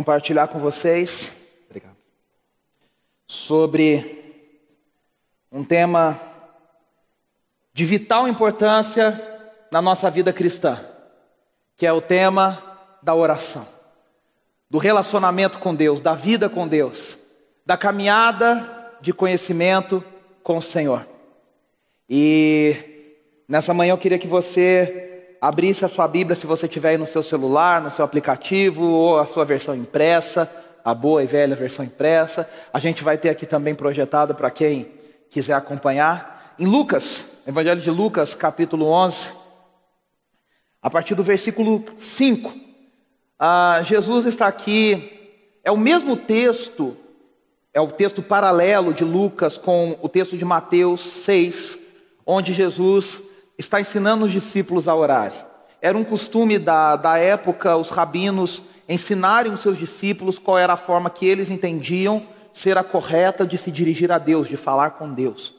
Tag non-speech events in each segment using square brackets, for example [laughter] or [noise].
compartilhar com vocês Obrigado. sobre um tema de vital importância na nossa vida cristã, que é o tema da oração, do relacionamento com Deus, da vida com Deus, da caminhada de conhecimento com o Senhor. E nessa manhã eu queria que você abrisse a sua Bíblia, se você tiver aí no seu celular, no seu aplicativo, ou a sua versão impressa, a boa e velha versão impressa. A gente vai ter aqui também projetado para quem quiser acompanhar. Em Lucas, Evangelho de Lucas, capítulo 11, a partir do versículo 5, ah, Jesus está aqui, é o mesmo texto, é o texto paralelo de Lucas com o texto de Mateus 6, onde Jesus está ensinando os discípulos a orar. Era um costume da, da época os rabinos ensinarem os seus discípulos qual era a forma que eles entendiam ser a correta de se dirigir a Deus, de falar com Deus.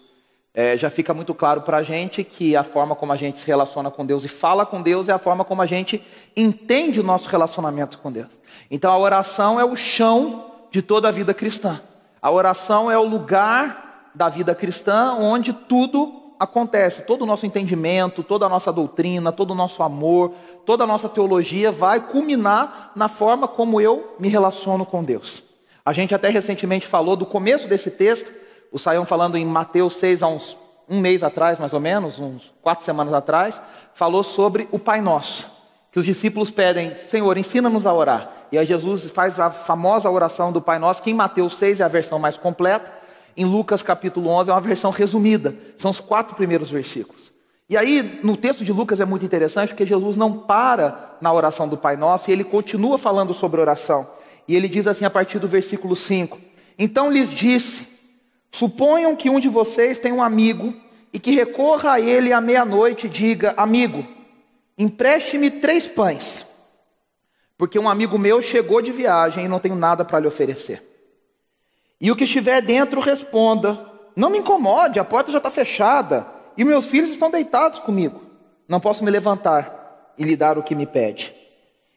É, já fica muito claro para a gente que a forma como a gente se relaciona com Deus e fala com Deus é a forma como a gente entende o nosso relacionamento com Deus. Então a oração é o chão de toda a vida cristã. A oração é o lugar da vida cristã onde tudo acontece, todo o nosso entendimento, toda a nossa doutrina, todo o nosso amor, toda a nossa teologia vai culminar na forma como eu me relaciono com Deus. A gente até recentemente falou do começo desse texto, o Saião falando em Mateus 6, há uns um mês atrás, mais ou menos, uns quatro semanas atrás, falou sobre o Pai Nosso, que os discípulos pedem, Senhor, ensina-nos a orar. E aí Jesus faz a famosa oração do Pai Nosso, que em Mateus 6 é a versão mais completa, em Lucas capítulo 11 é uma versão resumida, são os quatro primeiros versículos. E aí, no texto de Lucas é muito interessante porque Jesus não para na oração do Pai Nosso e ele continua falando sobre oração. E ele diz assim a partir do versículo 5: Então lhes disse: Suponham que um de vocês tem um amigo e que recorra a ele à meia-noite e diga: Amigo, empreste-me três pães, porque um amigo meu chegou de viagem e não tenho nada para lhe oferecer. E o que estiver dentro responda: Não me incomode, a porta já está fechada e meus filhos estão deitados comigo. Não posso me levantar e lhe dar o que me pede.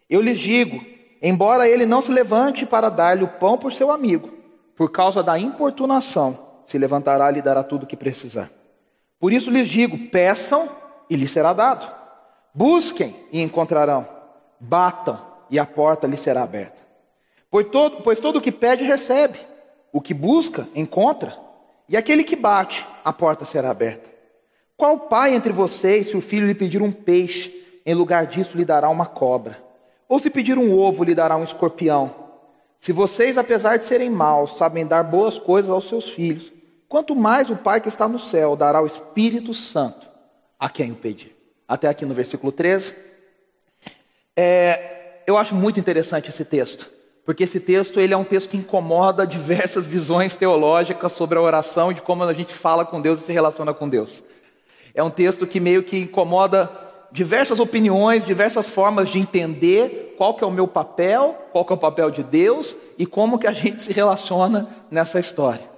Eu lhes digo: embora ele não se levante para dar-lhe o pão por seu amigo, por causa da importunação, se levantará e lhe dará tudo o que precisar. Por isso lhes digo: peçam e lhes será dado. Busquem e encontrarão. Batam e a porta lhes será aberta. Pois todo, pois todo o que pede, recebe. O que busca, encontra, e aquele que bate, a porta será aberta. Qual pai entre vocês, se o filho lhe pedir um peixe, em lugar disso lhe dará uma cobra? Ou se pedir um ovo, lhe dará um escorpião? Se vocês, apesar de serem maus, sabem dar boas coisas aos seus filhos, quanto mais o Pai que está no céu dará o Espírito Santo a quem o pedir. Até aqui no versículo 13. É, eu acho muito interessante esse texto porque esse texto ele é um texto que incomoda diversas visões teológicas sobre a oração e de como a gente fala com Deus e se relaciona com Deus. É um texto que meio que incomoda diversas opiniões, diversas formas de entender qual que é o meu papel, qual que é o papel de Deus e como que a gente se relaciona nessa história.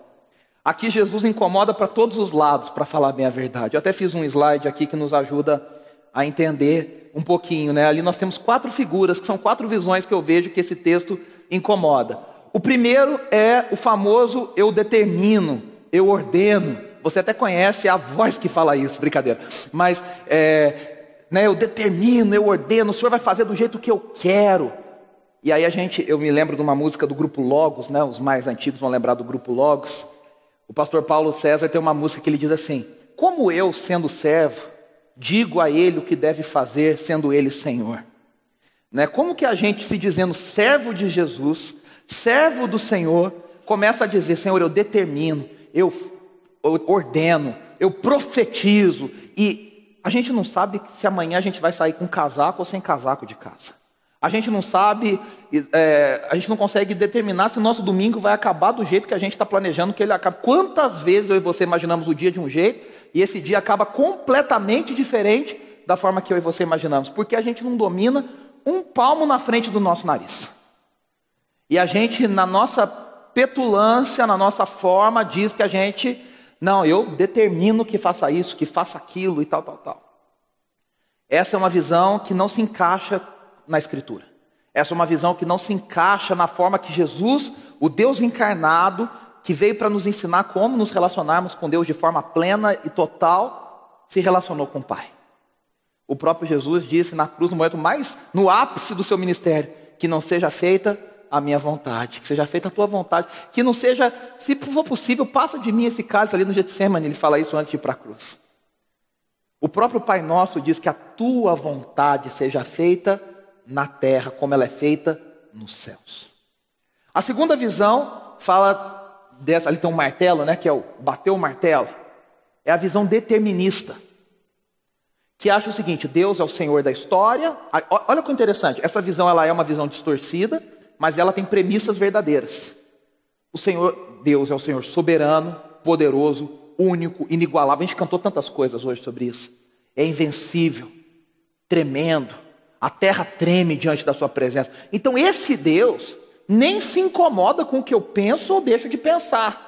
Aqui Jesus incomoda para todos os lados, para falar bem a verdade. Eu até fiz um slide aqui que nos ajuda a entender um pouquinho, né? Ali nós temos quatro figuras, que são quatro visões que eu vejo que esse texto incomoda. O primeiro é o famoso eu determino, eu ordeno. Você até conhece a voz que fala isso, brincadeira. Mas é, né, eu determino, eu ordeno, o Senhor vai fazer do jeito que eu quero. E aí a gente, eu me lembro de uma música do grupo Logos, né? Os mais antigos vão lembrar do grupo Logos. O pastor Paulo César tem uma música que ele diz assim: Como eu, sendo servo, digo a ele o que deve fazer, sendo ele Senhor. Né? Como que a gente, se dizendo servo de Jesus, servo do Senhor, começa a dizer: Senhor, eu determino, eu ordeno, eu profetizo, e a gente não sabe se amanhã a gente vai sair com casaco ou sem casaco de casa. A gente não sabe, é, a gente não consegue determinar se o nosso domingo vai acabar do jeito que a gente está planejando que ele acabe. Quantas vezes eu e você imaginamos o dia de um jeito e esse dia acaba completamente diferente da forma que eu e você imaginamos, porque a gente não domina um palmo na frente do nosso nariz. E a gente, na nossa petulância, na nossa forma, diz que a gente, não, eu determino que faça isso, que faça aquilo e tal, tal, tal. Essa é uma visão que não se encaixa na Escritura. Essa é uma visão que não se encaixa na forma que Jesus, o Deus encarnado, que veio para nos ensinar como nos relacionarmos com Deus de forma plena e total, se relacionou com o Pai. O próprio Jesus disse na cruz, no momento mais no ápice do seu ministério, que não seja feita a minha vontade, que seja feita a tua vontade, que não seja, se for possível, passa de mim esse caso ali no Getsemane, ele fala isso antes de ir para a cruz. O próprio Pai Nosso diz que a tua vontade seja feita na terra, como ela é feita nos céus. A segunda visão fala dessa, ali tem um martelo, né, que é o bater o martelo. É a visão determinista. Que acha o seguinte, Deus é o Senhor da história. Olha que interessante, essa visão ela é uma visão distorcida, mas ela tem premissas verdadeiras. O Senhor, Deus é o Senhor soberano, poderoso, único, inigualável. A gente cantou tantas coisas hoje sobre isso. É invencível, tremendo, a terra treme diante da sua presença. Então esse Deus nem se incomoda com o que eu penso ou deixo de pensar.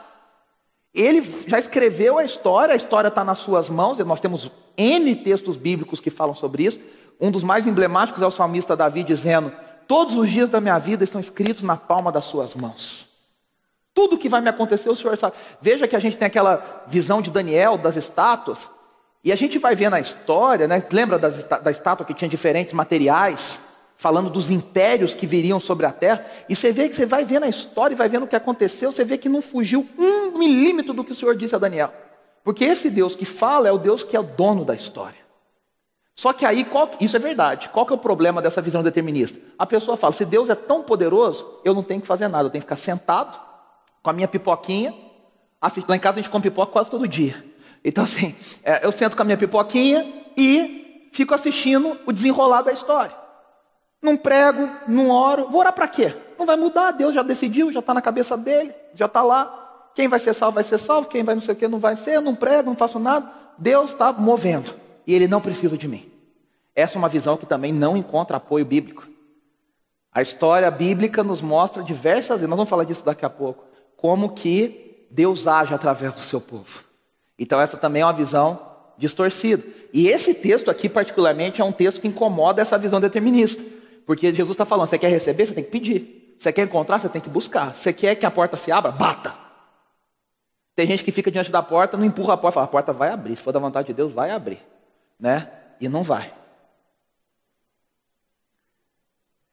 Ele já escreveu a história, a história está nas suas mãos, nós temos N textos bíblicos que falam sobre isso. Um dos mais emblemáticos é o salmista Davi dizendo: Todos os dias da minha vida estão escritos na palma das suas mãos. Tudo que vai me acontecer, o Senhor sabe. Veja que a gente tem aquela visão de Daniel, das estátuas. E a gente vai ver na história, né? lembra das, da estátua que tinha diferentes materiais, falando dos impérios que viriam sobre a terra. E você vê que você vai ver na história e vai vendo o que aconteceu, você vê que não fugiu um milímetro do que o Senhor disse a Daniel. Porque esse Deus que fala é o Deus que é o dono da história. Só que aí, qual, isso é verdade. Qual que é o problema dessa visão determinista? A pessoa fala: se Deus é tão poderoso, eu não tenho que fazer nada, eu tenho que ficar sentado com a minha pipoquinha. Lá em casa a gente come pipoca quase todo dia. Então, assim, é, eu sento com a minha pipoquinha e fico assistindo o desenrolar da história. Não prego, não oro. Vou orar para quê? Não vai mudar, Deus já decidiu, já está na cabeça dele, já está lá. Quem vai ser salvo, vai ser salvo. Quem vai não sei o que, não vai ser. Eu não prego, não faço nada. Deus está movendo. E ele não precisa de mim. Essa é uma visão que também não encontra apoio bíblico. A história bíblica nos mostra diversas vezes, nós vamos falar disso daqui a pouco, como que Deus age através do seu povo. Então, essa também é uma visão distorcida. E esse texto aqui, particularmente, é um texto que incomoda essa visão determinista. Porque Jesus está falando: você quer receber, você tem que pedir. Você quer encontrar, você tem que buscar. Você quer que a porta se abra, bata. Tem gente que fica diante da porta, não empurra a porta, fala: a porta vai abrir. Se for da vontade de Deus, vai abrir. Né? E não vai.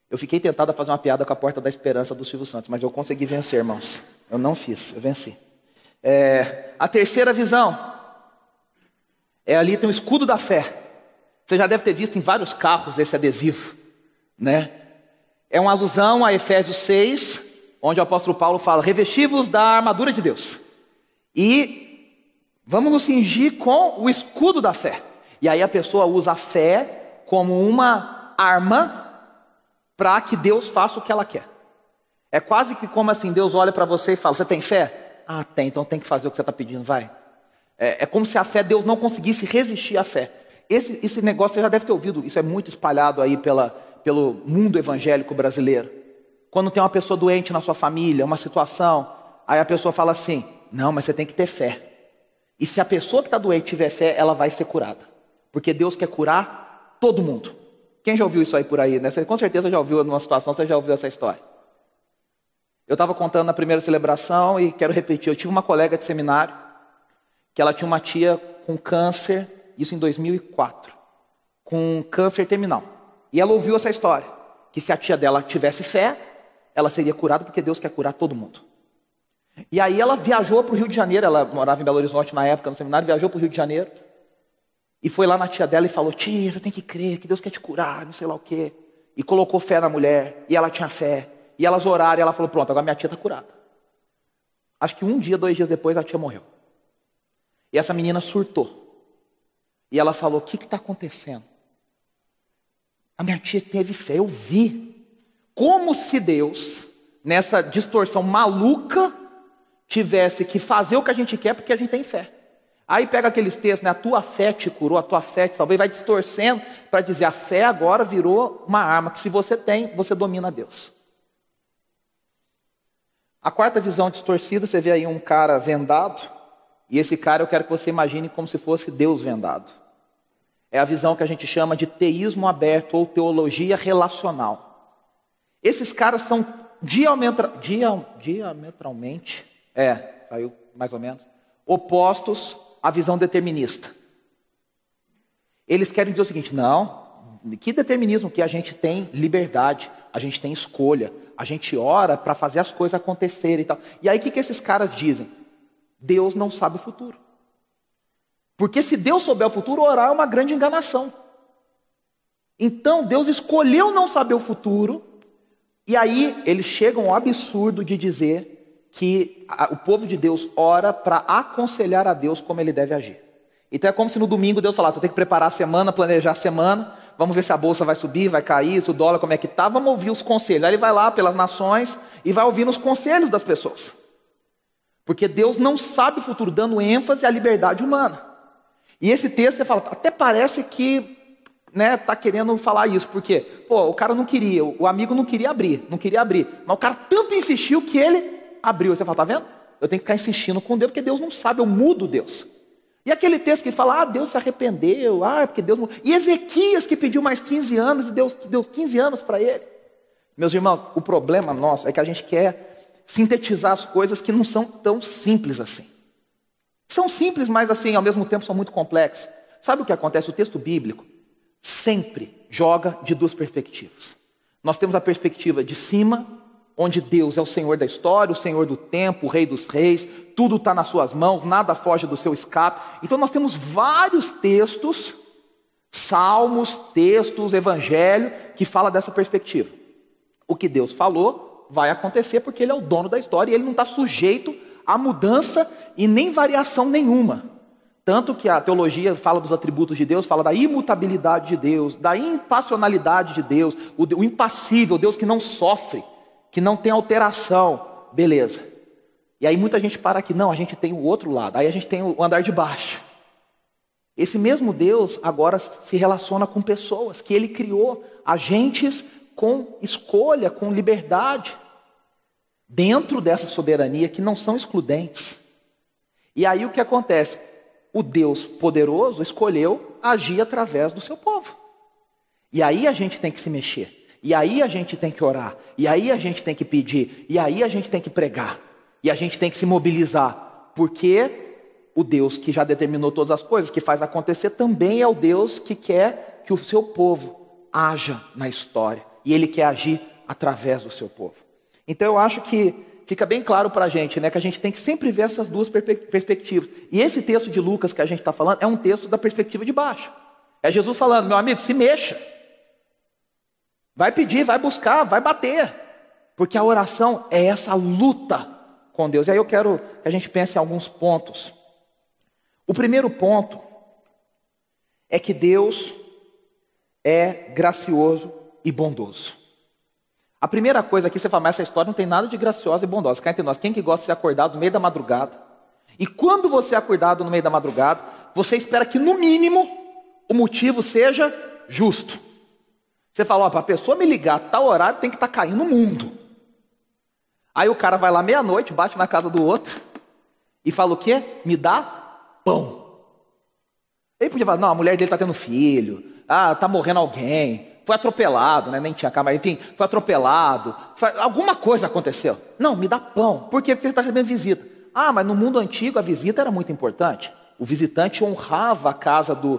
Eu fiquei tentado a fazer uma piada com a porta da esperança do Silvio Santos, mas eu consegui vencer, irmãos. Eu não fiz, eu venci. É, a terceira visão é ali tem o escudo da fé. Você já deve ter visto em vários carros esse adesivo, né? É uma alusão a Efésios 6, onde o apóstolo Paulo fala: revestivos da armadura de Deus. E vamos nos cingir com o escudo da fé. E aí a pessoa usa a fé como uma arma para que Deus faça o que ela quer. É quase que como assim: Deus olha para você e fala: Você tem fé? Ah, tem, então tem que fazer o que você está pedindo, vai. É, é, como se a fé, Deus não conseguisse resistir à fé. Esse, esse negócio você já deve ter ouvido, isso é muito espalhado aí pela, pelo mundo evangélico brasileiro. Quando tem uma pessoa doente na sua família, uma situação, aí a pessoa fala assim: não, mas você tem que ter fé. E se a pessoa que está doente tiver fé, ela vai ser curada. Porque Deus quer curar todo mundo. Quem já ouviu isso aí por aí? Né? Você com certeza já ouviu numa situação, você já ouviu essa história. Eu estava contando na primeira celebração e quero repetir. Eu tive uma colega de seminário que ela tinha uma tia com câncer, isso em 2004, com câncer terminal. E ela ouviu essa história, que se a tia dela tivesse fé, ela seria curada porque Deus quer curar todo mundo. E aí ela viajou para o Rio de Janeiro, ela morava em Belo Horizonte na época no seminário, viajou para o Rio de Janeiro e foi lá na tia dela e falou: Tia, você tem que crer que Deus quer te curar, não sei lá o quê. E colocou fé na mulher, e ela tinha fé. E elas oraram e ela falou: Pronto, agora minha tia está curada. Acho que um dia, dois dias depois, a tia morreu. E essa menina surtou. E ela falou: O que está acontecendo? A minha tia teve fé, eu vi. Como se Deus, nessa distorção maluca, tivesse que fazer o que a gente quer porque a gente tem fé. Aí pega aqueles textos, né? A tua fé te curou, a tua fé te salvou, e vai distorcendo para dizer a fé agora virou uma arma que se você tem, você domina Deus. A quarta visão distorcida, você vê aí um cara vendado, e esse cara eu quero que você imagine como se fosse Deus vendado. É a visão que a gente chama de teísmo aberto ou teologia relacional. Esses caras são diametra, dia, diametralmente, é, saiu mais ou menos, opostos à visão determinista. Eles querem dizer o seguinte: não, que determinismo que a gente tem liberdade, a gente tem escolha, a gente ora para fazer as coisas acontecerem e tal. E aí o que, que esses caras dizem? Deus não sabe o futuro. Porque se Deus souber o futuro, orar é uma grande enganação. Então Deus escolheu não saber o futuro, e aí eles chegam ao absurdo de dizer que a, o povo de Deus ora para aconselhar a Deus como ele deve agir. Então é como se no domingo Deus falasse: eu tenho que preparar a semana, planejar a semana, vamos ver se a bolsa vai subir, vai cair, se o dólar como é que tá, vamos ouvir os conselhos. Aí ele vai lá pelas nações e vai ouvindo os conselhos das pessoas. Porque Deus não sabe o futuro, dando ênfase à liberdade humana. E esse texto você fala, até parece que né, tá querendo falar isso, porque, pô, o cara não queria, o amigo não queria abrir, não queria abrir, mas o cara tanto insistiu que ele abriu. Você fala, tá vendo? Eu tenho que ficar insistindo com Deus, porque Deus não sabe, eu mudo Deus. E aquele texto que fala, ah, Deus se arrependeu, ah, porque Deus. E Ezequias que pediu mais 15 anos e Deus deu 15 anos para ele. Meus irmãos, o problema nosso é que a gente quer sintetizar as coisas que não são tão simples assim. São simples, mas assim, ao mesmo tempo são muito complexas. Sabe o que acontece? O texto bíblico sempre joga de duas perspectivas. Nós temos a perspectiva de cima, onde Deus é o Senhor da história, o Senhor do tempo, o Rei dos Reis, tudo está nas suas mãos, nada foge do seu escape. Então nós temos vários textos, salmos, textos, evangelho, que fala dessa perspectiva. O que Deus falou vai acontecer porque Ele é o dono da história e Ele não está sujeito a mudança e nem variação nenhuma. Tanto que a teologia fala dos atributos de Deus, fala da imutabilidade de Deus, da impassionalidade de Deus, o, o impassível, Deus que não sofre, que não tem alteração. Beleza. E aí muita gente para aqui, não, a gente tem o outro lado, aí a gente tem o andar de baixo. Esse mesmo Deus agora se relaciona com pessoas que ele criou, agentes com escolha, com liberdade, dentro dessa soberania que não são excludentes. E aí o que acontece? O Deus poderoso escolheu agir através do seu povo. E aí a gente tem que se mexer. E aí a gente tem que orar. E aí a gente tem que pedir. E aí a gente tem que pregar. E a gente tem que se mobilizar, porque o Deus que já determinou todas as coisas, que faz acontecer, também é o Deus que quer que o seu povo haja na história. E ele quer agir através do seu povo. Então eu acho que fica bem claro para a gente, né, que a gente tem que sempre ver essas duas perspectivas. E esse texto de Lucas que a gente está falando é um texto da perspectiva de baixo. É Jesus falando, meu amigo, se mexa. Vai pedir, vai buscar, vai bater. Porque a oração é essa luta com Deus. E aí eu quero que a gente pense em alguns pontos. O primeiro ponto é que Deus é gracioso e bondoso. A primeira coisa aqui, você fala, mas essa história não tem nada de graciosa e bondosa. Cá entre nós, quem que gosta de ser acordado no meio da madrugada? E quando você é acordado no meio da madrugada, você espera que, no mínimo, o motivo seja justo. Você fala, ó, para a pessoa me ligar tal horário, tem que estar tá caindo o mundo. Aí o cara vai lá meia-noite, bate na casa do outro e fala o quê? Me dá pão. Ele podia falar, não, a mulher dele está tendo filho, ah, está morrendo alguém, foi atropelado, né? nem tinha cama, enfim, foi atropelado, foi... alguma coisa aconteceu. Não, me dá pão. Por quê? Porque ele está recebendo visita. Ah, mas no mundo antigo a visita era muito importante. O visitante honrava a casa do,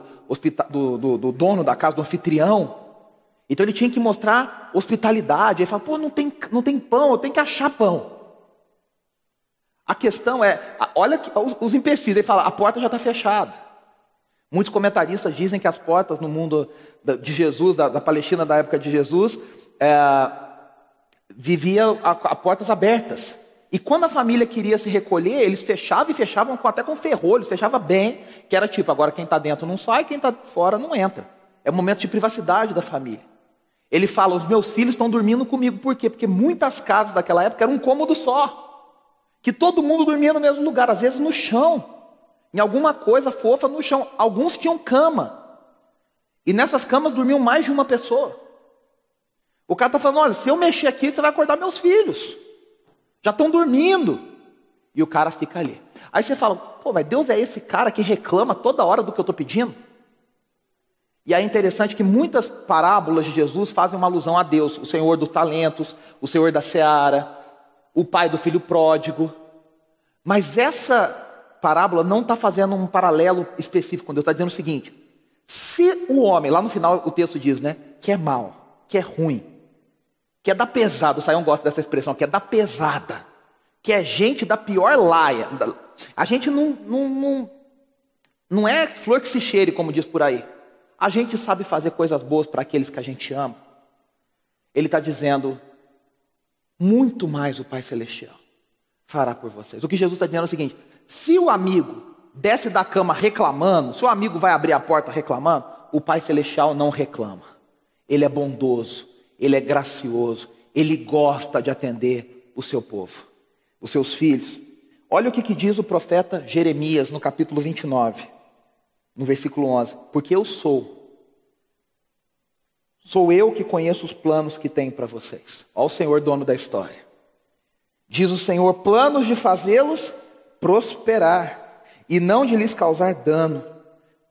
do, do, do dono da casa, do anfitrião. Então ele tinha que mostrar hospitalidade. Ele fala, pô, não tem, não tem pão, eu tenho que achar pão. A questão é, olha os, os empecilhos. Ele fala, a porta já está fechada. Muitos comentaristas dizem que as portas no mundo de Jesus, da, da Palestina da época de Jesus, é, viviam a, a portas abertas. E quando a família queria se recolher, eles fechavam e fechavam com, até com ferrolhos, fechava bem, que era tipo, agora quem está dentro não sai, quem está fora não entra. É um momento de privacidade da família. Ele fala: os meus filhos estão dormindo comigo. Por quê? Porque muitas casas daquela época eram um cômodo só. Que todo mundo dormia no mesmo lugar, às vezes no chão. Em alguma coisa fofa no chão. Alguns tinham cama. E nessas camas dormiam mais de uma pessoa. O cara está falando: olha, se eu mexer aqui, você vai acordar meus filhos. Já estão dormindo. E o cara fica ali. Aí você fala: pô, mas Deus é esse cara que reclama toda hora do que eu estou pedindo? E é interessante que muitas parábolas de Jesus fazem uma alusão a Deus, o Senhor dos talentos, o Senhor da seara, o pai do filho pródigo. Mas essa parábola não está fazendo um paralelo específico com Deus, está dizendo o seguinte: se o homem, lá no final o texto diz, né, que é mal, que é ruim, que é da pesada, o Saião gosta dessa expressão, que é da pesada, que é gente da pior laia. A gente não, não, não, não é flor que se cheire, como diz por aí. A gente sabe fazer coisas boas para aqueles que a gente ama. Ele está dizendo, muito mais o Pai Celestial fará por vocês. O que Jesus está dizendo é o seguinte: se o amigo desce da cama reclamando, se o amigo vai abrir a porta reclamando, o Pai Celestial não reclama. Ele é bondoso, ele é gracioso, ele gosta de atender o seu povo, os seus filhos. Olha o que, que diz o profeta Jeremias no capítulo 29 no versículo 11: Porque eu sou, sou eu que conheço os planos que tenho para vocês. Ó o Senhor, dono da história. Diz o Senhor: planos de fazê-los prosperar e não de lhes causar dano,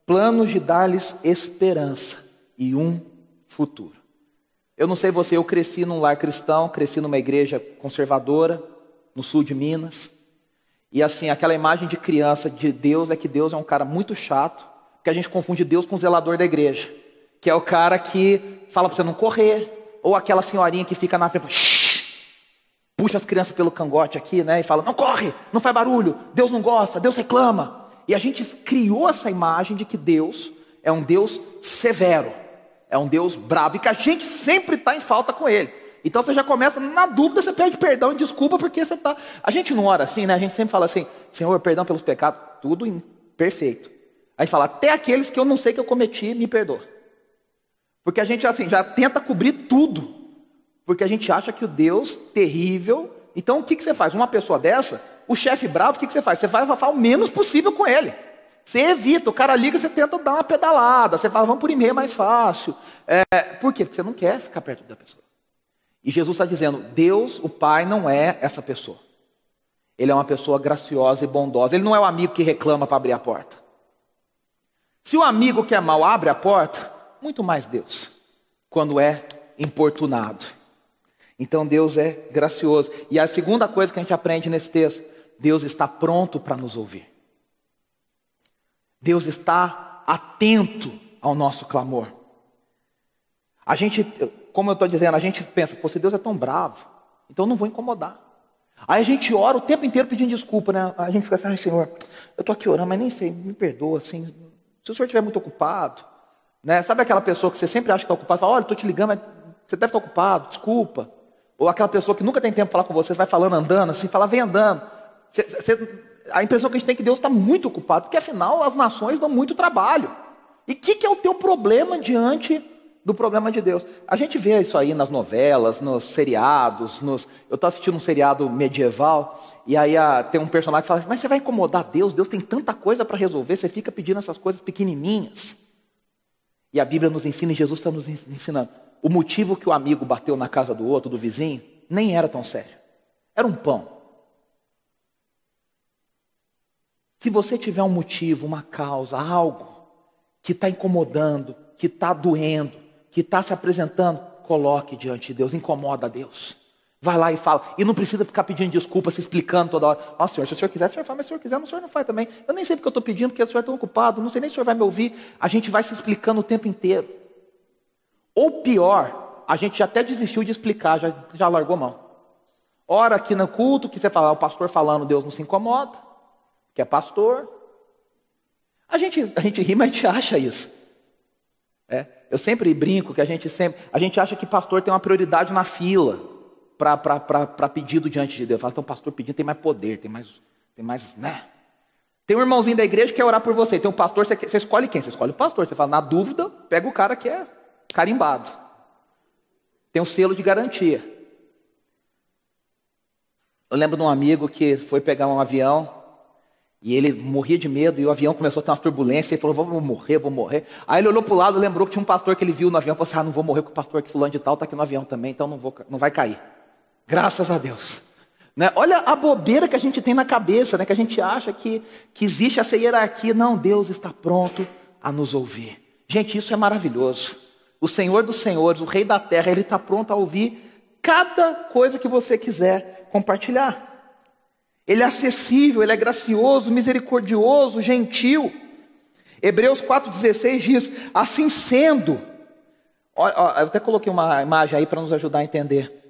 planos de dar-lhes esperança e um futuro. Eu não sei você, eu cresci num lar cristão, cresci numa igreja conservadora, no sul de Minas. E assim, aquela imagem de criança de Deus é que Deus é um cara muito chato, que a gente confunde Deus com o zelador da igreja, que é o cara que fala para você não correr, ou aquela senhorinha que fica na frente, puxa as crianças pelo cangote aqui, né, e fala: "Não corre, não faz barulho, Deus não gosta, Deus reclama". E a gente criou essa imagem de que Deus é um Deus severo, é um Deus bravo e que a gente sempre está em falta com ele. Então você já começa na dúvida, você pede perdão e desculpa porque você está. A gente não ora assim, né? A gente sempre fala assim: Senhor, perdão pelos pecados, tudo perfeito. Aí fala, até aqueles que eu não sei que eu cometi, me perdoa. Porque a gente assim, já tenta cobrir tudo. Porque a gente acha que o Deus terrível. Então o que, que você faz? Uma pessoa dessa, o chefe bravo, o que, que você faz? Você falar o menos possível com ele. Você evita, o cara liga, você tenta dar uma pedalada. Você fala, vamos por e-mail mais fácil. É, por quê? Porque você não quer ficar perto da pessoa. E Jesus está dizendo: Deus, o Pai, não é essa pessoa. Ele é uma pessoa graciosa e bondosa. Ele não é o amigo que reclama para abrir a porta. Se o amigo que é mal abre a porta, muito mais Deus, quando é importunado. Então Deus é gracioso. E a segunda coisa que a gente aprende nesse texto, Deus está pronto para nos ouvir. Deus está atento ao nosso clamor. A gente, como eu estou dizendo, a gente pensa, pô, se Deus é tão bravo, então eu não vou incomodar. Aí a gente ora o tempo inteiro pedindo desculpa, né? A gente fica assim, ai Senhor, eu estou aqui orando, mas nem sei, me perdoa, assim, se o senhor estiver muito ocupado, né? sabe aquela pessoa que você sempre acha que está ocupado, fala, olha, estou te ligando, mas você deve estar ocupado, desculpa. Ou aquela pessoa que nunca tem tempo para falar com você, vai falando andando, assim, fala, vem andando. Você, você, a impressão que a gente tem é que Deus está muito ocupado, porque afinal as nações dão muito trabalho. E o que, que é o teu problema diante do problema de Deus? A gente vê isso aí nas novelas, nos seriados, nos... eu estou assistindo um seriado medieval, e aí a, tem um personagem que fala assim, mas você vai incomodar Deus? Deus tem tanta coisa para resolver, você fica pedindo essas coisas pequenininhas. E a Bíblia nos ensina, e Jesus está nos ensinando, o motivo que o amigo bateu na casa do outro, do vizinho, nem era tão sério. Era um pão. Se você tiver um motivo, uma causa, algo que está incomodando, que está doendo, que está se apresentando, coloque diante de Deus, incomoda a Deus. Vai lá e fala. E não precisa ficar pedindo desculpa, se explicando toda hora. Ó, oh, senhor, se o senhor quiser, o senhor faz, mas se o senhor quiser, o senhor não faz também. Eu nem sei porque eu estou pedindo, porque o senhor está ocupado, não sei nem se o senhor vai me ouvir. A gente vai se explicando o tempo inteiro. Ou pior, a gente já até desistiu de explicar, já, já largou mão. Ora aqui no culto, que você fala, o pastor falando, Deus não se incomoda, que é pastor. A gente, a gente ri, mas a gente acha isso. É, eu sempre brinco que a gente sempre. A gente acha que pastor tem uma prioridade na fila para pedido diante de Deus. Fala, então, pastor pedindo tem mais poder, tem mais, tem mais, né? Tem um irmãozinho da igreja que quer orar por você. Tem um pastor, você, você escolhe quem? Você escolhe o pastor. Você fala, na dúvida, pega o cara que é carimbado. Tem um selo de garantia. Eu lembro de um amigo que foi pegar um avião e ele morria de medo e o avião começou a ter umas turbulências. Ele falou: Vou morrer, vou morrer. Aí ele olhou para o lado, lembrou que tinha um pastor que ele viu no avião. Falou assim: Ah, não vou morrer com o pastor que fulano de tal está aqui no avião também, então não, vou, não vai cair. Graças a Deus. Né? Olha a bobeira que a gente tem na cabeça, né? que a gente acha que, que existe essa hierarquia. Não, Deus está pronto a nos ouvir. Gente, isso é maravilhoso. O Senhor dos Senhores, o Rei da Terra, Ele está pronto a ouvir cada coisa que você quiser compartilhar. Ele é acessível, ele é gracioso, misericordioso, gentil. Hebreus 4,16 diz: Assim sendo, ó, ó, eu até coloquei uma imagem aí para nos ajudar a entender.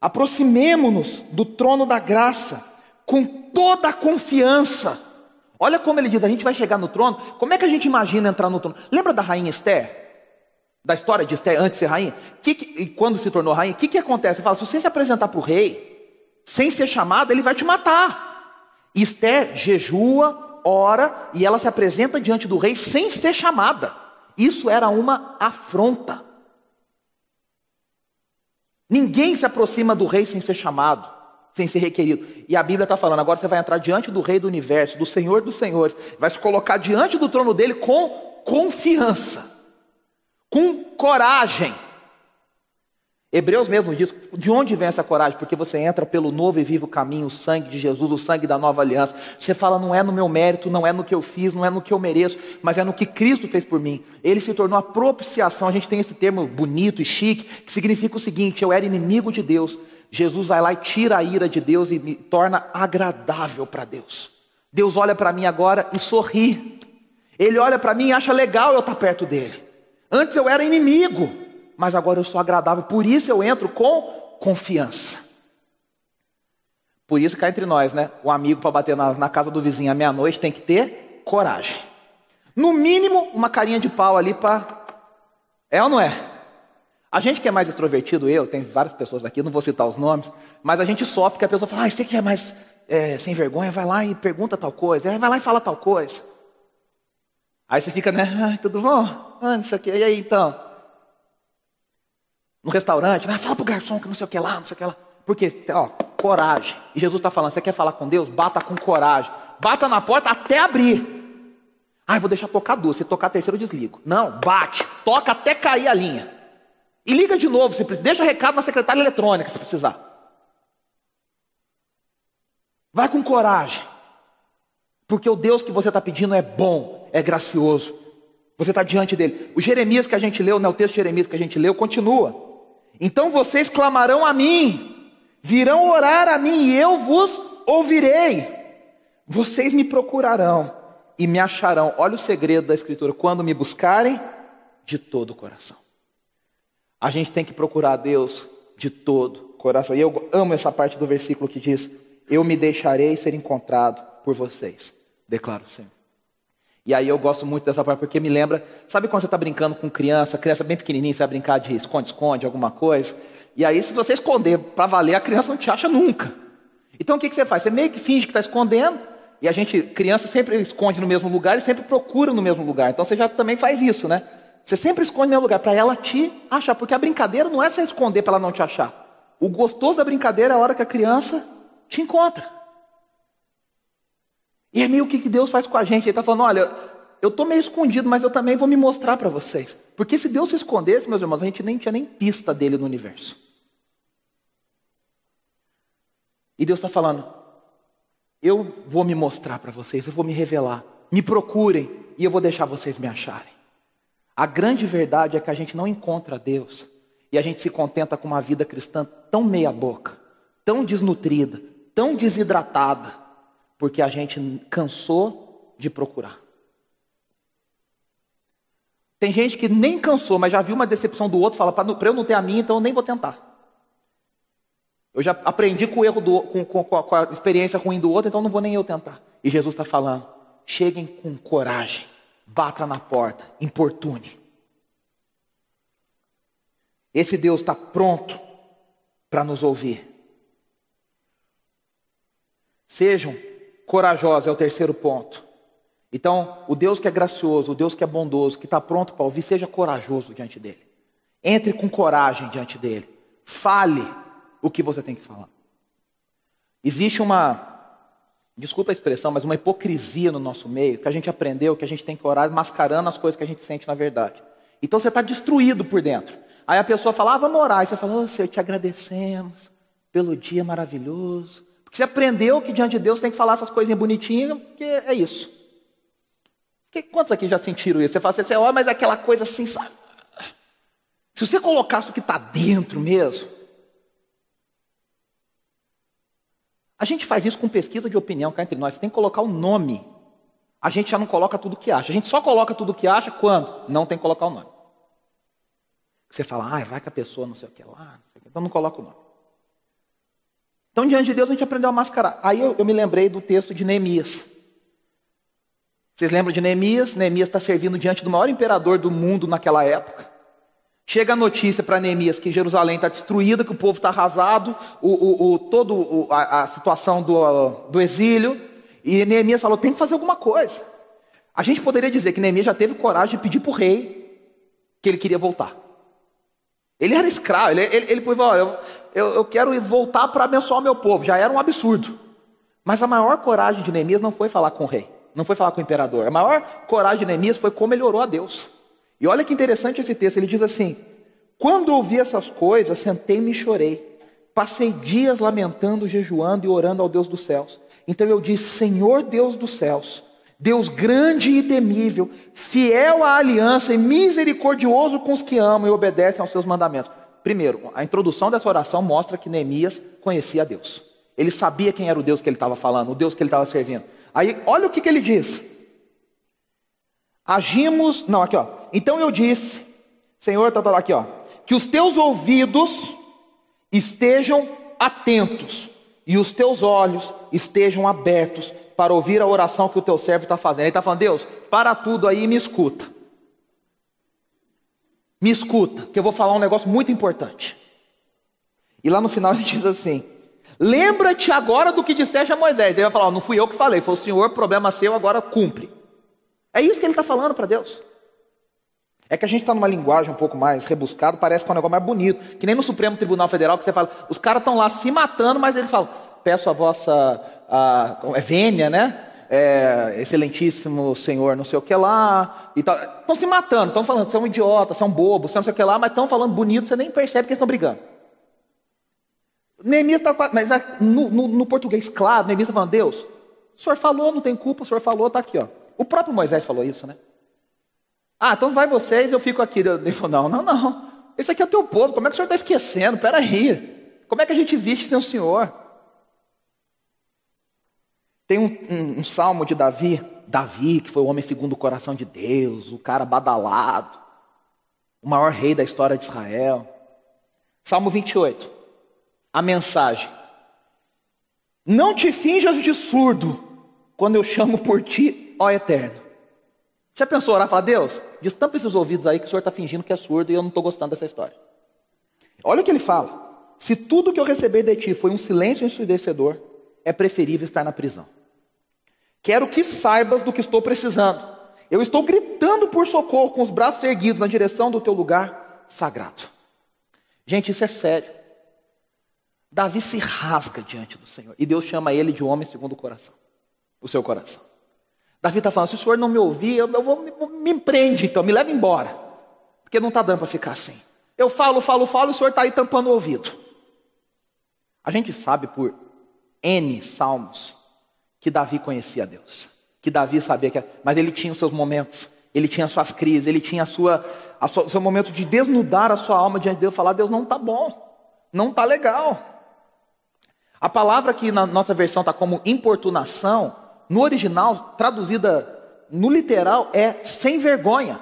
Aproximemo-nos do trono da graça com toda a confiança. Olha como ele diz: a gente vai chegar no trono. Como é que a gente imagina entrar no trono? Lembra da rainha Esther? Da história de Esther antes de ser rainha? Que, que, e quando se tornou rainha, o que, que acontece? Ele fala: se você se apresentar para o rei, sem ser chamado, ele vai te matar. Esther jejua, ora e ela se apresenta diante do rei sem ser chamada. Isso era uma afronta. Ninguém se aproxima do rei sem ser chamado, sem ser requerido. E a Bíblia está falando: agora você vai entrar diante do rei do universo, do Senhor dos senhores, vai se colocar diante do trono dele com confiança, com coragem. Hebreus mesmo diz: de onde vem essa coragem? Porque você entra pelo novo e vivo caminho, o sangue de Jesus, o sangue da nova aliança. Você fala, não é no meu mérito, não é no que eu fiz, não é no que eu mereço, mas é no que Cristo fez por mim. Ele se tornou a propiciação. A gente tem esse termo bonito e chique, que significa o seguinte: eu era inimigo de Deus. Jesus vai lá e tira a ira de Deus e me torna agradável para Deus. Deus olha para mim agora e sorri. Ele olha para mim e acha legal eu estar perto dele. Antes eu era inimigo mas agora eu sou agradável, por isso eu entro com confiança. Por isso cá entre nós, né? O amigo para bater na, na, casa do vizinho à meia-noite tem que ter coragem. No mínimo, uma carinha de pau ali para. É ou não é? A gente que é mais extrovertido, eu, tem várias pessoas aqui, não vou citar os nomes, mas a gente sofre que a pessoa fala, ah, você que é mais é, sem vergonha, vai lá e pergunta tal coisa, vai lá e fala tal coisa. Aí você fica, né? Ah, tudo bom? Ah, não sei o quê. E aí então? No restaurante, né? fala para o garçom que não sei o que lá, não sei o que lá. Porque, ó, coragem. E Jesus está falando, você quer falar com Deus? Bata com coragem. Bata na porta até abrir. Ah, vou deixar tocar duas. Se tocar a terceira, eu desligo. Não, bate. Toca até cair a linha. E liga de novo, se precisa. Deixa recado na secretária eletrônica, se precisar. Vai com coragem. Porque o Deus que você está pedindo é bom, é gracioso. Você está diante dele. O Jeremias que a gente leu, né, o texto de Jeremias que a gente leu, continua. Então vocês clamarão a mim, virão orar a mim e eu vos ouvirei. Vocês me procurarão e me acharão. Olha o segredo da Escritura: quando me buscarem de todo o coração. A gente tem que procurar a Deus de todo o coração. E eu amo essa parte do versículo que diz: Eu me deixarei ser encontrado por vocês, declara o Senhor. E aí eu gosto muito dessa parte, porque me lembra, sabe quando você está brincando com criança, criança bem pequenininha, você vai brincar de esconde-esconde, alguma coisa, e aí se você esconder para valer, a criança não te acha nunca. Então o que, que você faz? Você meio que finge que está escondendo, e a gente, criança sempre esconde no mesmo lugar e sempre procura no mesmo lugar. Então você já também faz isso, né? Você sempre esconde no mesmo lugar para ela te achar, porque a brincadeira não é você esconder para ela não te achar. O gostoso da brincadeira é a hora que a criança te encontra. E é meio o que Deus faz com a gente. Ele está falando: olha, eu estou meio escondido, mas eu também vou me mostrar para vocês. Porque se Deus se escondesse, meus irmãos, a gente nem tinha nem pista dele no universo. E Deus está falando: eu vou me mostrar para vocês, eu vou me revelar. Me procurem e eu vou deixar vocês me acharem. A grande verdade é que a gente não encontra Deus e a gente se contenta com uma vida cristã tão meia-boca, tão desnutrida, tão desidratada porque a gente cansou de procurar. Tem gente que nem cansou, mas já viu uma decepção do outro, fala, para eu não ter a minha, então eu nem vou tentar. Eu já aprendi com o erro do, com, com, com a experiência ruim do outro, então não vou nem eu tentar. E Jesus está falando: cheguem com coragem, bata na porta, importune. Esse Deus está pronto para nos ouvir. Sejam corajosa é o terceiro ponto. Então, o Deus que é gracioso, o Deus que é bondoso, que está pronto para ouvir, seja corajoso diante dele. Entre com coragem diante dele. Fale o que você tem que falar. Existe uma, desculpa a expressão, mas uma hipocrisia no nosso meio, que a gente aprendeu que a gente tem que orar mascarando as coisas que a gente sente na verdade. Então você está destruído por dentro. Aí a pessoa fala, ah, vamos orar. Aí você fala, oh, Senhor, te agradecemos pelo dia maravilhoso. Porque você aprendeu que diante de Deus tem que falar essas coisinhas bonitinhas, porque é isso. Quantos aqui já sentiram isso? Você fala assim, ó, mas é aquela coisa assim, sabe? Se você colocasse o que está dentro mesmo. A gente faz isso com pesquisa de opinião cá entre nós. Você tem que colocar o nome. A gente já não coloca tudo o que acha. A gente só coloca tudo o que acha quando? Não tem que colocar o nome. Você fala, ah, vai que a pessoa não sei o que lá. Então não coloca o nome. Então, diante de Deus, a gente aprendeu a mascarar. Aí eu, eu me lembrei do texto de Neemias. Vocês lembram de Neemias? Neemias está servindo diante do maior imperador do mundo naquela época. Chega a notícia para Neemias que Jerusalém está destruída, que o povo está arrasado, o, o, o toda a, a, situação do, do exílio. E Neemias falou: tem que fazer alguma coisa. A gente poderia dizer que Neemias já teve coragem de pedir para o rei que ele queria voltar. Ele era escravo, ele, ele, ele falou: eu, eu, eu quero voltar para abençoar o meu povo. Já era um absurdo. Mas a maior coragem de Neemias não foi falar com o rei, não foi falar com o imperador. A maior coragem de Neemias foi como ele orou a Deus. E olha que interessante esse texto, ele diz assim: Quando ouvi essas coisas, sentei-me e chorei. Passei dias lamentando, jejuando e orando ao Deus dos céus. Então eu disse: Senhor Deus dos céus, Deus grande e temível, fiel à aliança e misericordioso com os que amam e obedecem aos seus mandamentos. Primeiro, a introdução dessa oração mostra que Neemias conhecia Deus. Ele sabia quem era o Deus que ele estava falando, o Deus que ele estava servindo. Aí, olha o que, que ele diz. Agimos, não, aqui ó. Então eu disse, Senhor, tá, tá aqui ó, que os teus ouvidos estejam atentos e os teus olhos estejam abertos para ouvir a oração que o teu servo está fazendo. Ele está falando, Deus, para tudo aí e me escuta. Me escuta, que eu vou falar um negócio muito importante. E lá no final [laughs] ele diz assim: Lembra-te agora do que disseste a Moisés. Ele vai falar: Não fui eu que falei, foi o Senhor, problema seu, agora cumpre. É isso que ele está falando para Deus. É que a gente está numa linguagem um pouco mais rebuscada, parece que é um negócio mais bonito. Que nem no Supremo Tribunal Federal, que você fala, os caras estão lá se matando, mas ele fala, peço a vossa a, é vênia, né? É, excelentíssimo senhor, não sei o que lá, Estão se matando, estão falando, você é um idiota, você é um bobo, você não sei o que lá, mas estão falando bonito, você nem percebe que eles estão brigando. Neemias está mas no, no, no, português claro, Neemias está falando, Deus, o senhor falou, não tem culpa, o senhor falou, está aqui, ó. O próprio Moisés falou isso, né? Ah, então vai vocês, eu fico aqui. Ele falou, não, não, não. Esse aqui é o teu povo, como é que o senhor está esquecendo? Peraí. Como é que a gente existe sem o senhor? Tem um, um, um, salmo de Davi, Davi, que foi o homem segundo o coração de Deus, o cara badalado, o maior rei da história de Israel. Salmo 28, a mensagem: Não te finjas de surdo quando eu chamo por ti, ó Eterno. Já pensou orar e falar, Deus, destampa esses ouvidos aí que o senhor está fingindo que é surdo e eu não estou gostando dessa história. Olha o que ele fala: Se tudo que eu receber de ti foi um silêncio ensurdecedor, é preferível estar na prisão. Quero que saibas do que estou precisando. Eu estou gritando por socorro com os braços erguidos na direção do teu lugar sagrado. Gente, isso é sério. Davi se rasga diante do Senhor e Deus chama ele de homem segundo o coração, o seu coração. Davi está falando: se o senhor não me ouvir, eu, eu vou, me, me empreende, então, me leva embora. Porque não está dando para ficar assim. Eu falo, falo, falo, e o senhor está aí tampando o ouvido. A gente sabe por N salmos que Davi conhecia Deus. Que Davi sabia que. Mas ele tinha os seus momentos, ele tinha suas crises, ele tinha a sua, a sua, o seu momento de desnudar a sua alma diante de Deus, falar: Deus não está bom, não está legal. A palavra que na nossa versão está como importunação, no original, traduzida no literal, é sem vergonha.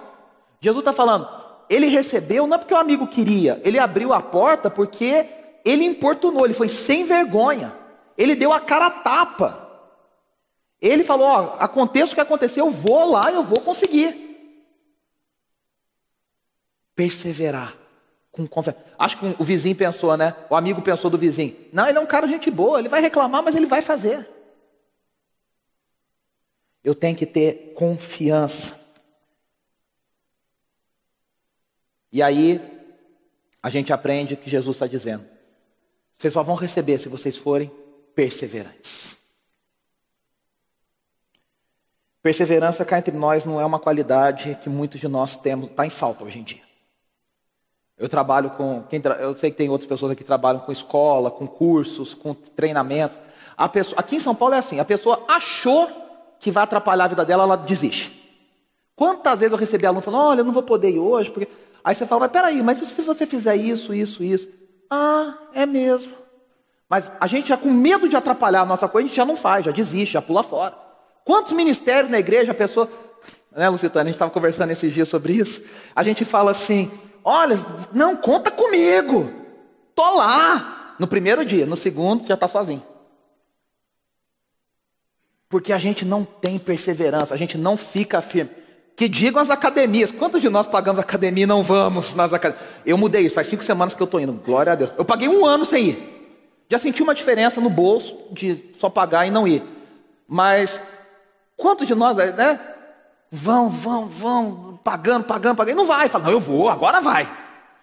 Jesus está falando, ele recebeu não é porque o amigo queria, ele abriu a porta porque ele importunou, ele foi sem vergonha, ele deu a cara a tapa. Ele falou: ó, aconteça o que acontecer, eu vou lá, eu vou conseguir. Perseverar com confiança. Acho que o vizinho pensou, né? O amigo pensou do vizinho: não, ele é um cara gente boa, ele vai reclamar, mas ele vai fazer. Eu tenho que ter confiança. E aí, a gente aprende que Jesus está dizendo: vocês só vão receber se vocês forem perseverantes. Perseverança cá entre nós não é uma qualidade que muitos de nós temos, está em falta hoje em dia. Eu trabalho com, eu sei que tem outras pessoas aqui que trabalham com escola, com cursos, com treinamento. Pessoa, aqui em São Paulo é assim: a pessoa achou que vai atrapalhar a vida dela, ela desiste. Quantas vezes eu recebi aluno falando, olha, eu não vou poder ir hoje, porque. Aí você fala, mas peraí, mas se você fizer isso, isso, isso? Ah, é mesmo. Mas a gente já com medo de atrapalhar a nossa coisa, a gente já não faz, já desiste, já pula fora. Quantos ministérios na igreja a pessoa. Né, Lucitana, a gente estava conversando esses dias sobre isso. A gente fala assim: olha, não, conta comigo. Tô lá. No primeiro dia, no segundo, já está sozinho. Porque a gente não tem perseverança, a gente não fica firme. Que digam as academias. Quantos de nós pagamos academia e não vamos nas academias? Eu mudei isso, faz cinco semanas que eu estou indo. Glória a Deus. Eu paguei um ano sem ir. Já senti uma diferença no bolso de só pagar e não ir. Mas quantos de nós, né? Vão, vão, vão, pagando, pagando, pagando. Não vai. Fala, não, eu vou, agora vai.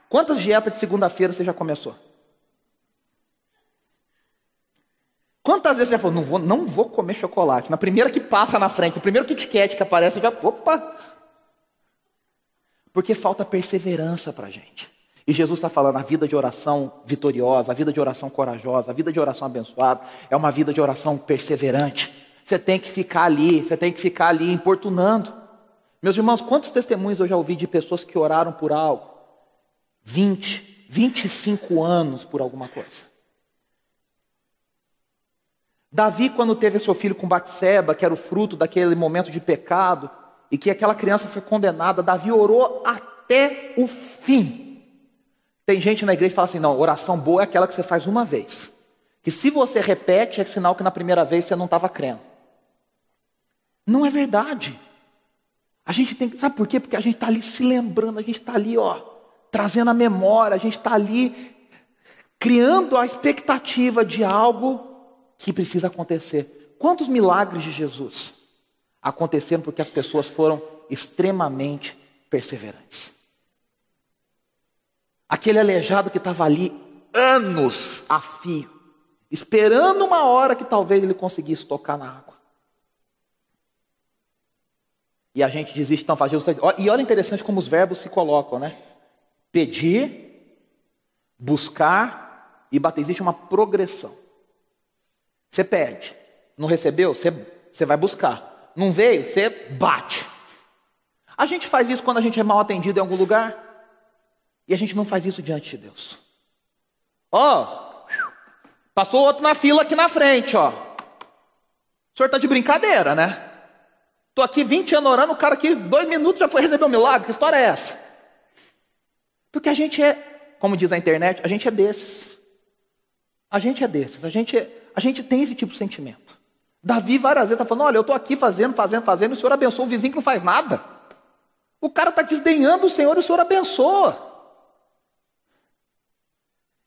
Quantas dietas de segunda-feira você já começou? Quantas vezes você já falou, não vou, não vou comer chocolate? Na primeira que passa na frente, o primeiro Kit Kat que aparece, já, opa! Porque falta perseverança para gente. E Jesus está falando, a vida de oração vitoriosa, a vida de oração corajosa, a vida de oração abençoada, é uma vida de oração perseverante. Você tem que ficar ali, você tem que ficar ali importunando. Meus irmãos, quantos testemunhos eu já ouvi de pessoas que oraram por algo? 20, 25 anos por alguma coisa. Davi, quando teve seu filho com Batseba, que era o fruto daquele momento de pecado, e que aquela criança foi condenada, Davi orou até o fim. Tem gente na igreja que fala assim: não, oração boa é aquela que você faz uma vez. Que se você repete, é sinal que na primeira vez você não estava crendo. Não é verdade. A gente tem que. Sabe por quê? Porque a gente está ali se lembrando, a gente está ali, ó, trazendo a memória, a gente está ali criando a expectativa de algo que precisa acontecer. Quantos milagres de Jesus aconteceram porque as pessoas foram extremamente perseverantes? Aquele aleijado que estava ali anos a fio, esperando uma hora que talvez ele conseguisse tocar na água. E a gente desiste, faz Jesus. E olha interessante como os verbos se colocam, né? Pedir, buscar e bater. Existe uma progressão. Você pede. Não recebeu? Você, você vai buscar. Não veio? Você bate. A gente faz isso quando a gente é mal atendido em algum lugar. E a gente não faz isso diante de Deus. Ó, oh, passou outro na fila aqui na frente, ó. O senhor está de brincadeira, né? Estou aqui 20 anos orando, o cara aqui, dois minutos já foi receber um milagre. Que história é essa? Porque a gente é, como diz a internet, a gente é desses. A gente é desses. A gente é, a gente tem esse tipo de sentimento. Davi várias vezes está falando: olha, eu estou aqui fazendo, fazendo, fazendo, e o Senhor abençoa o vizinho que não faz nada. O cara está desdenhando o Senhor e o Senhor abençoa.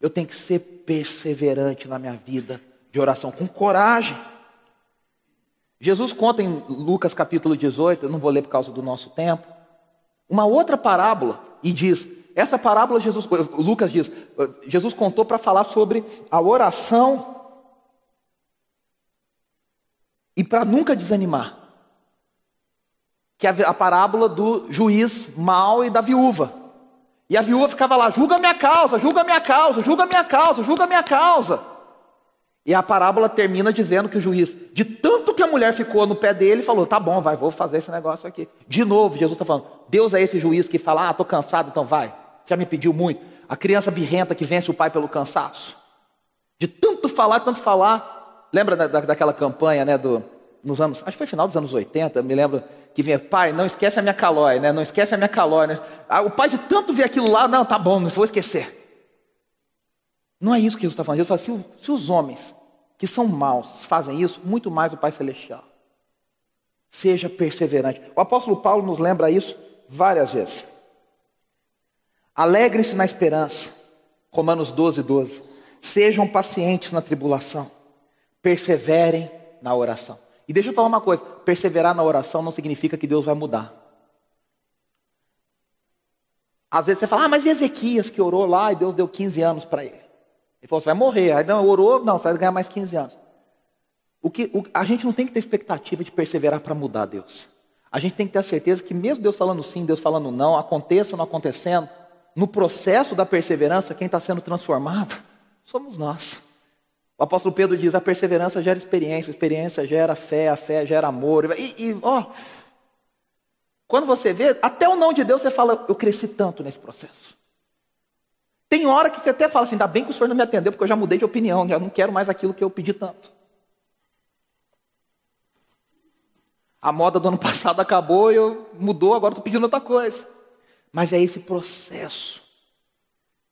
Eu tenho que ser perseverante na minha vida de oração, com coragem. Jesus conta em Lucas capítulo 18, eu não vou ler por causa do nosso tempo, uma outra parábola e diz: essa parábola Jesus, Lucas diz, Jesus contou para falar sobre a oração e para nunca desanimar. Que é a parábola do juiz mau e da viúva. E a viúva ficava lá, julga minha causa, julga minha causa, julga minha causa, julga minha causa. E a parábola termina dizendo que o juiz, de tanto que a mulher ficou no pé dele, falou: tá bom, vai, vou fazer esse negócio aqui. De novo, Jesus está falando: Deus é esse juiz que fala: ah, estou cansado, então vai. Você já me pediu muito. A criança birrenta que vence o pai pelo cansaço. De tanto falar, tanto falar. Lembra da, daquela campanha, né, do, nos anos, acho que foi final dos anos 80, me lembro que vinha, pai, não esquece a minha calói, né? Não esquece a minha calói. Né? Ah, o pai de tanto ver aquilo lá, não, tá bom, não vou esquecer. Não é isso que Jesus está falando. Jesus fala, se, se os homens que são maus fazem isso, muito mais o Pai Celestial. Seja perseverante. O apóstolo Paulo nos lembra isso várias vezes. Alegrem-se na esperança. Romanos 12, 12. Sejam pacientes na tribulação. Perseverem na oração. E deixa eu falar uma coisa: perseverar na oração não significa que Deus vai mudar. Às vezes você fala, ah, mas Ezequias que orou lá e Deus deu 15 anos para ele? Ele falou, você vai morrer. Aí não, orou, não, você vai ganhar mais 15 anos. O que, o, a gente não tem que ter expectativa de perseverar para mudar Deus. A gente tem que ter a certeza que, mesmo Deus falando sim, Deus falando não, aconteça ou não acontecendo, no processo da perseverança, quem está sendo transformado [laughs] somos nós. O apóstolo Pedro diz: a perseverança gera experiência, a experiência gera fé, a fé gera amor. E, ó, Quando você vê, até o não de Deus, você fala, eu cresci tanto nesse processo. Tem hora que você até fala assim, ainda bem que o senhor não me atendeu, porque eu já mudei de opinião, já não quero mais aquilo que eu pedi tanto. A moda do ano [laughs] passado acabou, eu mudou, agora estou pedindo outra coisa. Mas é esse processo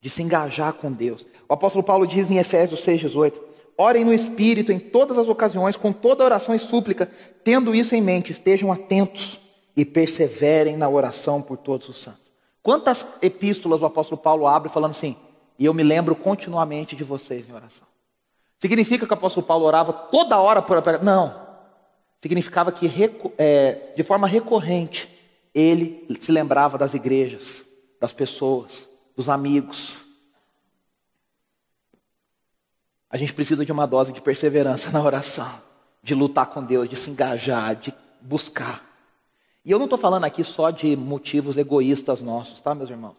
de se engajar com Deus. O apóstolo Paulo diz em Efésios 6,18: Orem no Espírito em todas as ocasiões, com toda oração e súplica, tendo isso em mente, estejam atentos e perseverem na oração por todos os santos. Quantas epístolas o apóstolo Paulo abre falando assim, e eu me lembro continuamente de vocês em oração? Significa que o apóstolo Paulo orava toda hora por. Não. Significava que é, de forma recorrente ele se lembrava das igrejas, das pessoas, dos amigos. A gente precisa de uma dose de perseverança na oração, de lutar com Deus, de se engajar, de buscar. E eu não estou falando aqui só de motivos egoístas nossos, tá, meus irmãos?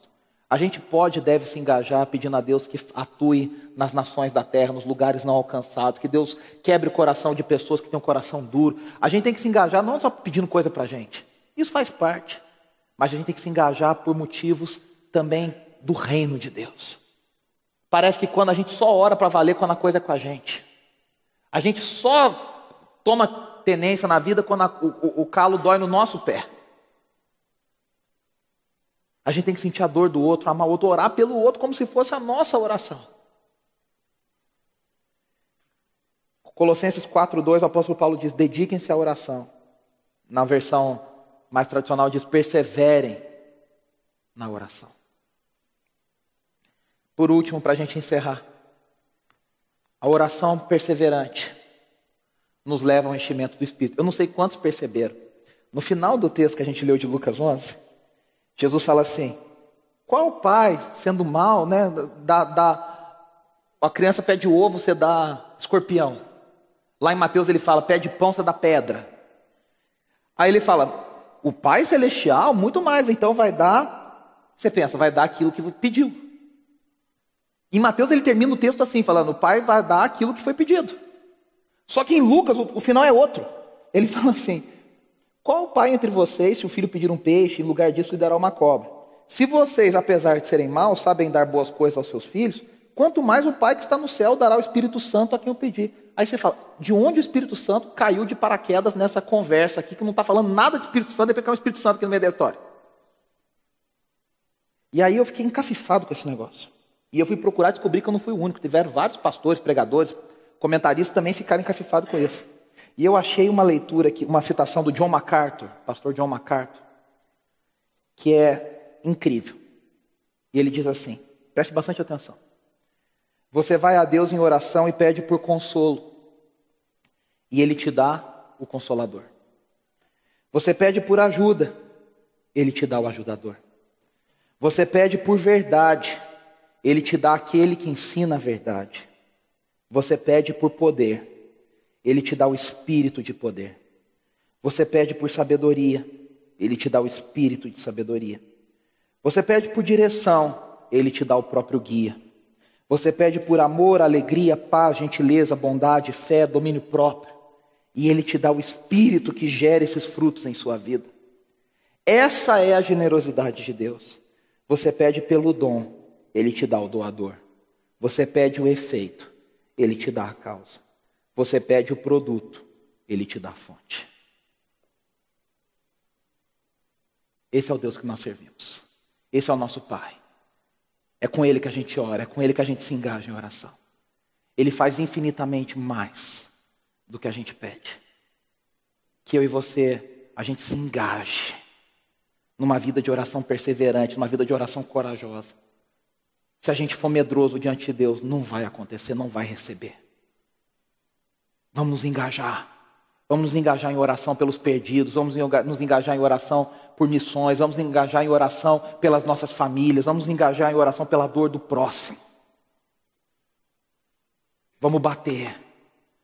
A gente pode e deve se engajar pedindo a Deus que atue nas nações da terra, nos lugares não alcançados, que Deus quebre o coração de pessoas que têm um coração duro. A gente tem que se engajar não só pedindo coisa para a gente, isso faz parte, mas a gente tem que se engajar por motivos também do reino de Deus. Parece que quando a gente só ora para valer quando a coisa é com a gente, a gente só toma tenência na vida quando a, o, o calo dói no nosso pé. A gente tem que sentir a dor do outro, amar o outro, orar pelo outro como se fosse a nossa oração. Colossenses 4:2, o apóstolo Paulo diz: "Dediquem-se à oração". Na versão mais tradicional diz: "Perseverem na oração". Por último, para a gente encerrar, a oração perseverante nos leva ao enchimento do Espírito. Eu não sei quantos perceberam. No final do texto que a gente leu de Lucas 11, Jesus fala assim: qual pai, sendo mal, né, dá, dá, a criança pede ovo, você dá escorpião. Lá em Mateus ele fala: pede pão, você dá pedra. Aí ele fala: o Pai Celestial, muito mais, então vai dar. Você pensa, vai dar aquilo que pediu. Em Mateus ele termina o texto assim, falando: o Pai vai dar aquilo que foi pedido. Só que em Lucas o, final é outro. Ele [laughs] fala assim: Qual o pai entre vocês, se o filho pedir um peixe, em lugar disso lhe dará uma cobra? Se vocês, apesar de serem maus, sabem dar boas coisas aos seus filhos, quanto mais o Pai que está no céu dará o Espírito Santo a quem o pedir. Aí você fala, de onde o Espírito Santo caiu de paraquedas nessa conversa aqui, que não está falando nada de Espírito Santo, depois que é o Espírito Santo aqui no meio da história. E aí eu fiquei encafifado com esse negócio. E eu fui procurar descobrir que eu não fui o único. Tiveram vários pastores, pregadores, comentaristas também ficaram encafifados com isso. E eu achei uma leitura aqui, uma citação do John MacArthur, pastor John MacArthur, que é incrível. E ele diz assim: preste bastante atenção. Você vai a Deus em oração e pede por consolo, e Ele te dá o consolador. Você pede por ajuda, Ele te dá o ajudador. Você pede por verdade, Ele te dá aquele que ensina a verdade. Você pede por poder, Ele te dá o espírito de poder. Você pede por sabedoria, Ele te dá o espírito de sabedoria. Você pede por direção, Ele te dá o próprio guia. Você pede por amor, alegria, paz, gentileza, bondade, fé, domínio próprio. E Ele te dá o espírito que gera esses frutos em sua vida. Essa é a generosidade de Deus. Você pede pelo dom, Ele te dá o doador. Você pede o efeito, ele te dá a causa. Você pede o produto, ele te dá a fonte. Esse é o Deus que nós servimos. Esse é o nosso Pai. É com Ele que a gente ora, é com Ele que a gente se engaja em oração. Ele faz infinitamente mais do que a gente pede. Que eu e você, a gente se engaje numa vida de oração perseverante, numa vida de oração corajosa. Se a gente for medroso diante de Deus, não vai acontecer, não vai receber. Vamos nos engajar. Vamos nos engajar em oração pelos perdidos, vamos nos engajar em oração por missões, vamos nos engajar em oração pelas nossas famílias, vamos nos engajar em oração pela dor do próximo. Vamos bater,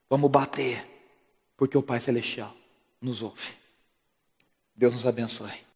vamos bater, porque o Pai Celestial nos ouve. Deus nos abençoe.